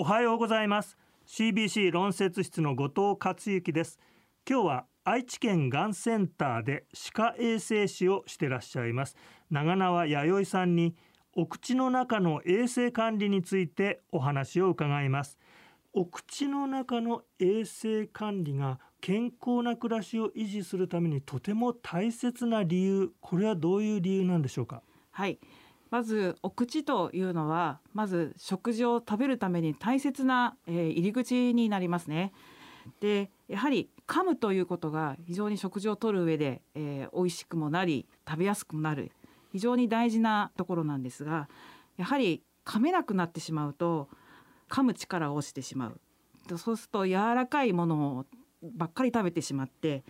おはようございます。CBC 論説室の後藤克之です。今日は愛知県がんセンターで歯科衛生士をしてらっしゃいます。長縄弥生さんにお口の中の衛生管理についてお話を伺います。お口の中の衛生管理が健康な暮らしを維持するためにとても大切な理由これはどういう理由なんでしょうか？はい。まずお口というのはまず食事を食べるために大切な、えー、入り口になりますね。でやはり噛むということが非常に食事をとる上で、えー、美味しくもなり食べやすくもなる。非常に大事なところなんですがやはり噛めなくなってしまうと噛む力を落ちてしまう。そうすると柔らかいものをばっかり食べてしまって、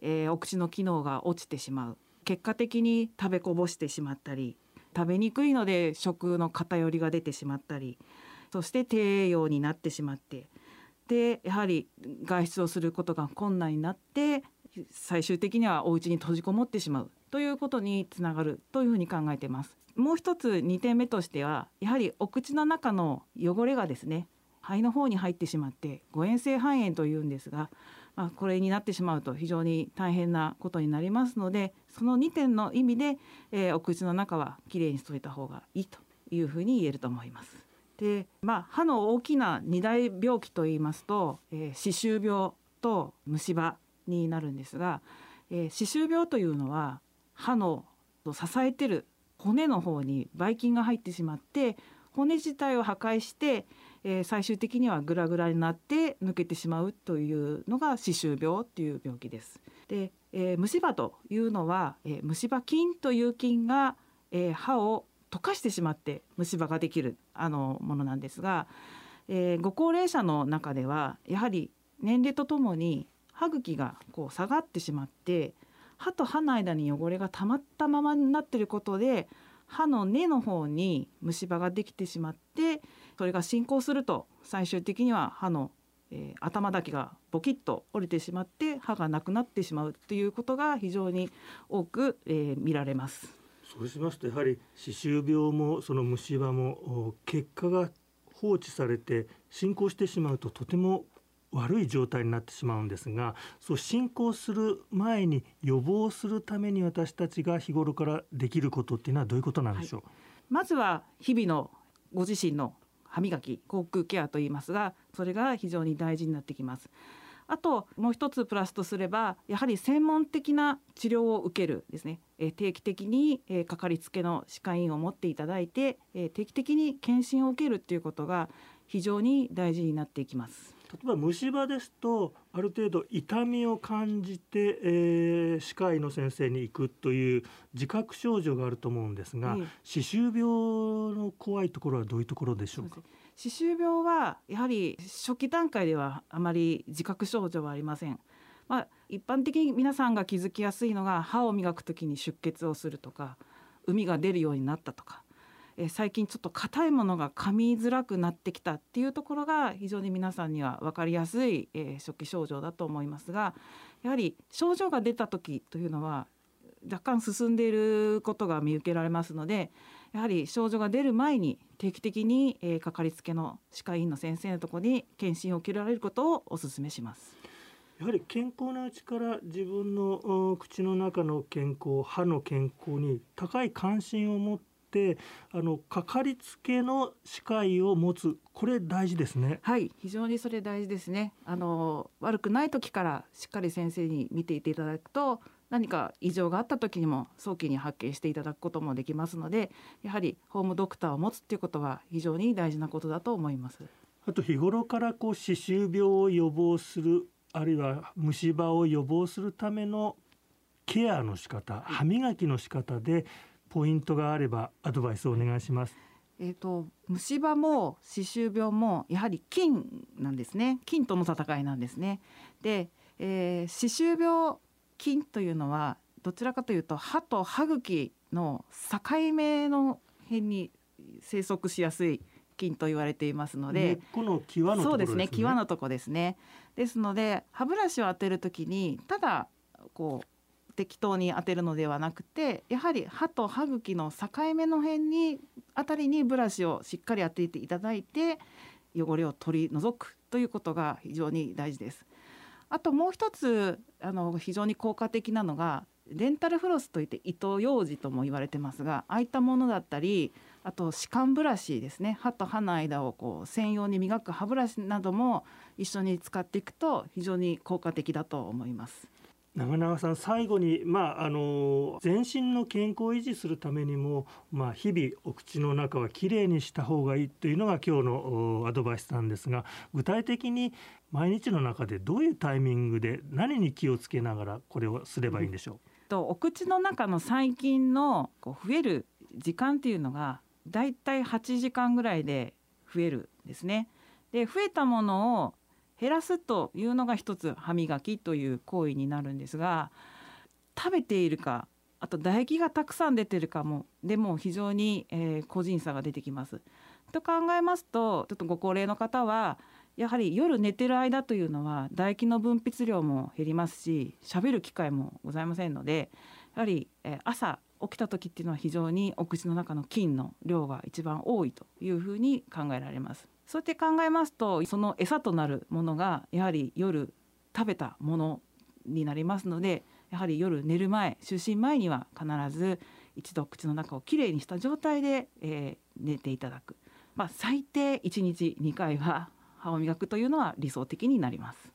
えー、お口の機能が落ちてしまう。結果的に食べこぼしてしまったり食べにくいので食の偏りが出てしまったりそして低栄養になってしまってでやはり外出をすることが困難になって最終的にはお家に閉じこもってしまうということにつながるというふうに考えています。もう一つ2点目としてはやはりお口の中の汚れがですね肺の方に入ってしまって誤嚥性肺炎というんですが、まあ、これになってしまうと非常に大変なことになりますのでその2点の意味で、えー、お口の中はきれいにしといた方がいいというふうに言えると思います。で、まあ、歯の大きな二大病気といいますと、えー、歯周病と虫歯になるんですが、えー、歯周病というのは歯の支えてる骨の方にばい菌が入ってしまって骨自体を破壊して、えー、最終的にはグラグラになって抜けてしまうというのが歯周病っていう病気です。で、えー、虫歯というのは、えー、虫歯菌という菌が、えー、歯を溶かしてしまって虫歯ができるあのものなんですが、えー、ご高齢者の中ではやはり年齢とともに歯茎がこう下がってしまって歯と歯の間に汚れが溜まったままになってることで歯の根の方に虫歯ができてしまってそれが進行すると最終的には歯の、えー、頭だけがボキッと折れてしまって歯がなくなってしまうということが非常に多く、えー、見られます。そうしますとやはり歯周病もその虫歯も結果が放置されて進行してしまうととても悪い状態になってしまうんですがそう進行する前に予防するために私たちが日頃からできることっていうのはどういうことなんでしょう、はい、まずは日々のご自身の歯磨き口腔ケアと言いますがそれが非常に大事になってきます。あともう一つプラスとすればやはり専門的な治療を受けるですね、え定期的に、えかかりつけの歯科医院を持っていただいて、え定期的に検診を受けるっていうことが非常に大事になっていきます。例えば虫歯ですとある程度痛みを感じて、えー、歯科医の先生に行くという自覚症状があると思うんですが、歯周病の怖いところはどういうところでしょうか？歯周病はやはり初期段階ではあまり自覚症状はありません。まあ、一般的に皆さんが気づきやすいのが歯を磨くときに出血をするとか膿が出るようになったとかえ最近ちょっと硬いものが噛みづらくなってきたっていうところが非常に皆さんには分かりやすい、え初期症状だと思いますがやはり症状が出た時というのは若干進んでいることが見受けられますのでやはり症状が出る前に定期的に、えかかりつけの歯科医院の先生のとこに検診を受けられることをお勧めします。やはり健康なうちから自分の口の中の健康歯の健康に高い関心を持っててあのかかりつけの歯科医を持つ。これ大事ですね。はい。非常にそれ大事ですね。あの悪くない時からしっかり先生に見ていていただくと何か異常があった時にも早期に発見していただくこともできますのでやはりホームドクターを持つっていうことは非常に大事なことだと思います。あと日頃からこう歯周病を予防するあるいは虫歯を予防するためのケアの仕方歯磨きの仕方でポイントがあればアドバイスをお願いします。えーと、虫歯も歯周病もやはり菌なんですね。菌との戦いなんですね。で、えー、歯周病菌というのはどちらかというと歯と歯茎の境目の辺に生息しやすい菌と言われていますので。そうですね。際のとこですね。ですので歯ブラシを当てるときにただこう適当に当てるのではなくてやはり歯と歯茎の境目の辺にあたりにブラシをしっかり当てていただいて、汚れを取り除くということが非常に大事です。あともう一つあの非常に効果的なのがデンタルフロスといって糸ようじとも言われてますがああいったものだったりあと歯間ブラシですね。歯と歯の間をこう専用に磨く歯ブラシなども一緒に使っていくと非常に効果的だと思います。長永さん最後に、まあ、あの全身の健康を維持するためにも、まあ、日々お口の中はきれいにした方がいいというのが今日のアドバイスなんですが具体的に毎日の中でどういうタイミングで何に気をつけながらこれをすればいいんでしょう、とお口の中の細菌のこう増える時間っていうのがだいたい8時間ぐらいで増えるんですね。で増えたものを減らすというのが一つ歯磨きという行為になるんですが食べているかあと唾液がたくさん出てるかもでも非常に、えー、個人差が出てきます。と考えますとちょっとご高齢の方はやはり夜寝てる間というのは唾液の分泌量も減りますし喋る機会もございませんのでやはり、えー、朝起きた時っていうのは非常にお口の中の菌の量が一番多いというふうに考えられますそうやって考えますとその餌となるものがやはり夜食べたものになりますのでやはり夜寝る前就寝前には必ず一度口の中をきれいにした状態で、えー、寝ていただく、まあ、最低1日2回は歯を磨くというのは理想的になります。